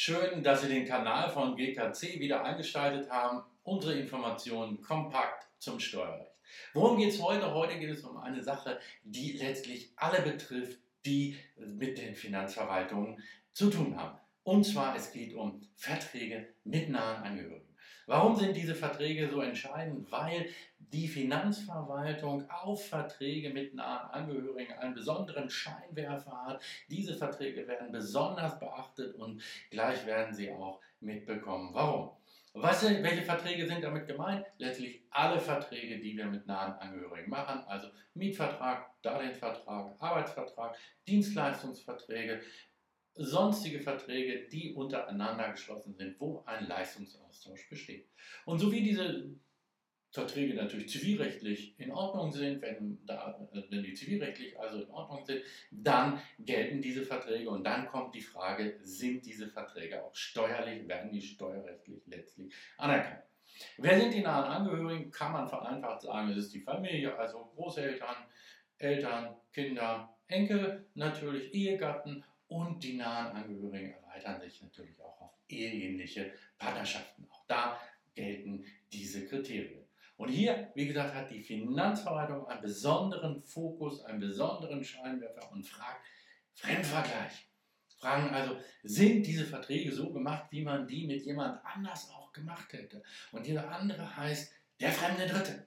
Schön, dass Sie den Kanal von GKC wieder eingeschaltet haben. Unsere Informationen kompakt zum Steuerrecht. Worum geht es heute? Heute geht es um eine Sache, die letztlich alle betrifft, die mit den Finanzverwaltungen zu tun haben. Und zwar, es geht um Verträge mit nahen Angehörigen. Warum sind diese Verträge so entscheidend? Weil die Finanzverwaltung auf Verträge mit nahen Angehörigen einen besonderen Scheinwerfer hat. Diese Verträge werden besonders beachtet und gleich werden sie auch mitbekommen. Warum? Was welche Verträge sind damit gemeint? Letztlich alle Verträge, die wir mit nahen Angehörigen machen, also Mietvertrag, Darlehensvertrag, Arbeitsvertrag, Dienstleistungsverträge, sonstige Verträge, die untereinander geschlossen sind, wo ein Leistungsaustausch besteht. Und so wie diese Verträge natürlich zivilrechtlich in Ordnung sind, wenn, da, wenn die zivilrechtlich also in Ordnung sind, dann gelten diese Verträge und dann kommt die Frage, sind diese Verträge auch steuerlich, werden die steuerrechtlich letztlich anerkannt? Wer sind die nahen Angehörigen? Kann man vereinfacht sagen, es ist die Familie, also Großeltern, Eltern, Kinder, Enkel, natürlich Ehegatten und die nahen Angehörigen erweitern sich natürlich auch auf eheähnliche Partnerschaften. Auch da gelten diese Kriterien. Und hier, wie gesagt, hat die Finanzverwaltung einen besonderen Fokus, einen besonderen Scheinwerfer und fragt Fremdvergleich. Fragen also, sind diese Verträge so gemacht, wie man die mit jemand anders auch gemacht hätte? Und dieser andere heißt der fremde Dritte.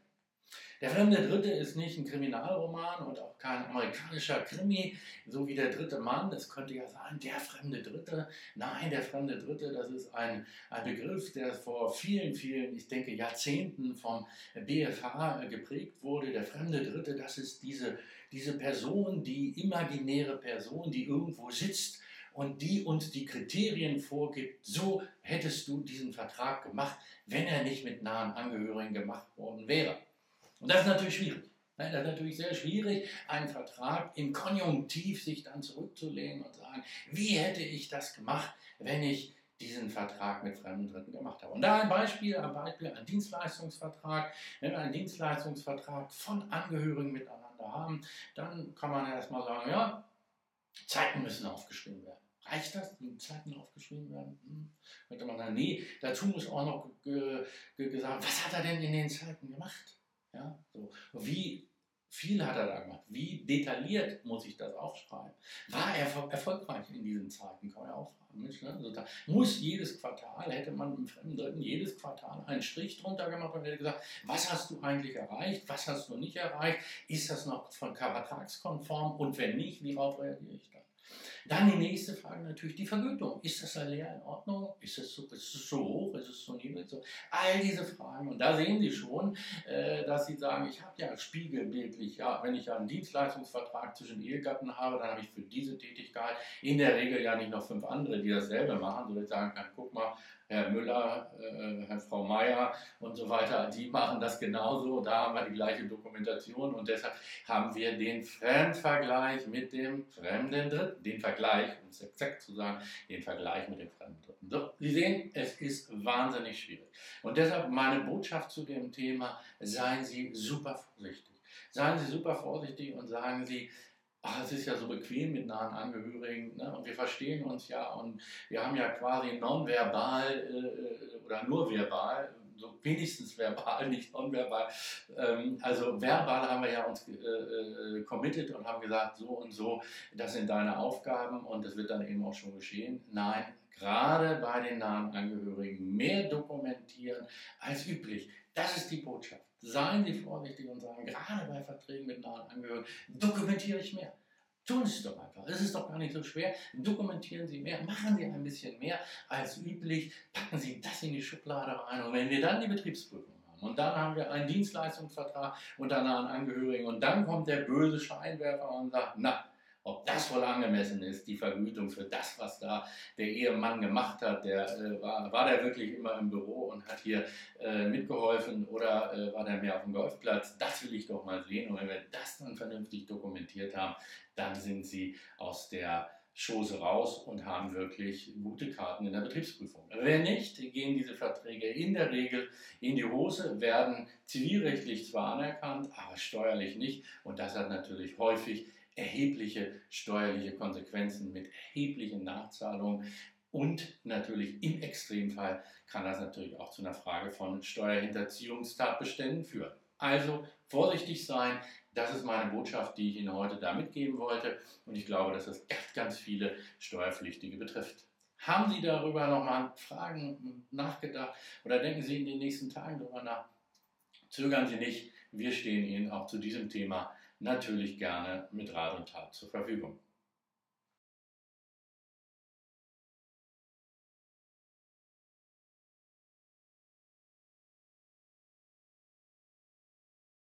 Der fremde Dritte ist nicht ein Kriminalroman und auch kein amerikanischer Krimi, so wie der dritte Mann. Es könnte ja sein, der fremde Dritte. Nein, der fremde Dritte, das ist ein, ein Begriff, der vor vielen, vielen, ich denke, Jahrzehnten vom BFH geprägt wurde. Der fremde Dritte, das ist diese, diese Person, die imaginäre Person, die irgendwo sitzt und die uns die Kriterien vorgibt, so hättest du diesen Vertrag gemacht, wenn er nicht mit nahen Angehörigen gemacht worden wäre. Und das ist natürlich schwierig. Das ist natürlich sehr schwierig, einen Vertrag im Konjunktiv sich dann zurückzulehnen und sagen, wie hätte ich das gemacht, wenn ich diesen Vertrag mit fremden Dritten gemacht habe. Und da ein Beispiel, ein Beispiel, ein Dienstleistungsvertrag. Wenn wir einen Dienstleistungsvertrag von Angehörigen miteinander haben, dann kann man erstmal sagen, ja, Zeiten müssen aufgeschrieben werden. Reicht das, wenn Zeiten aufgeschrieben werden? Hm. Könnte man sagen, nee, dazu muss auch noch gesagt, was hat er denn in den Zeiten gemacht? Ja, so. Wie viel hat er da gemacht? Wie detailliert muss ich das aufschreiben? War er erfolgreich in diesen Zeiten? Kann man ja auch fragen. Nicht, ne? also muss jedes Quartal, hätte man im fremden Dritten jedes Quartal einen Strich drunter gemacht und hätte gesagt, was hast du eigentlich erreicht? Was hast du nicht erreicht? Ist das noch von vertragskonform? Und wenn nicht, wie reagiere ich dann? Dann die nächste Frage natürlich die Vergütung. Ist das Salär in Ordnung? Ist es so, so hoch? Ist es so niedrig? So, all diese Fragen. Und da sehen Sie schon, äh, dass Sie sagen, ich habe ja spiegelbildlich, ja, wenn ich ja einen Dienstleistungsvertrag zwischen Ehegatten habe, dann habe ich für diese Tätigkeit in der Regel ja nicht noch fünf andere, die dasselbe machen, sodass ich sagen kann, guck mal, Herr Müller, äh, Herr Frau Meier und so weiter, die machen das genauso. Da haben wir die gleiche Dokumentation und deshalb haben wir den Fremdvergleich mit dem fremden Dritten. Den Vergleich, um es exakt zu sagen, den Vergleich mit dem fremden Dritten. So, Sie sehen, es ist wahnsinnig schwierig. Und deshalb meine Botschaft zu dem Thema, seien Sie super vorsichtig. Seien Sie super vorsichtig und sagen Sie, ach, es ist ja so bequem mit nahen Angehörigen ne? und wir verstehen uns ja und wir haben ja quasi nonverbal äh, oder nur verbal, so wenigstens verbal, nicht nonverbal. Ähm, also verbal haben wir ja uns äh, äh, committed und haben gesagt, so und so, das sind deine Aufgaben und das wird dann eben auch schon geschehen. Nein, gerade bei den nahen Angehörigen mehr dokumentieren als üblich. Das ist die Botschaft. Seien Sie vorsichtig und sagen, gerade bei Verträgen mit nahen Angehörigen, dokumentiere ich mehr. Tun Sie es doch einfach. Es ist doch gar nicht so schwer. Dokumentieren Sie mehr, machen Sie ein bisschen mehr als üblich, packen Sie das in die Schublade rein. Und wenn wir dann die Betriebsprüfung haben und dann haben wir einen Dienstleistungsvertrag unter nahen Angehörigen und dann kommt der böse Scheinwerfer und sagt, na, ob das wohl angemessen ist, die Vergütung für das, was da der Ehemann gemacht hat, der, äh, war, war der wirklich immer im Büro und hat hier äh, mitgeholfen oder äh, war der mehr auf dem Golfplatz? Das will ich doch mal sehen. Und wenn wir das dann vernünftig dokumentiert haben, dann sind sie aus der Chose raus und haben wirklich gute Karten in der Betriebsprüfung. Wenn nicht, gehen diese Verträge in der Regel in die Hose, werden zivilrechtlich zwar anerkannt, aber steuerlich nicht. Und das hat natürlich häufig erhebliche steuerliche Konsequenzen mit erheblichen Nachzahlungen. Und natürlich im Extremfall kann das natürlich auch zu einer Frage von Steuerhinterziehungstatbeständen führen. Also vorsichtig sein, das ist meine Botschaft, die ich Ihnen heute da mitgeben wollte. Und ich glaube, dass das ganz, ganz viele Steuerpflichtige betrifft. Haben Sie darüber nochmal Fragen nachgedacht oder denken Sie in den nächsten Tagen darüber nach? Zögern Sie nicht, wir stehen Ihnen auch zu diesem Thema natürlich gerne mit Rat und Tat zur Verfügung.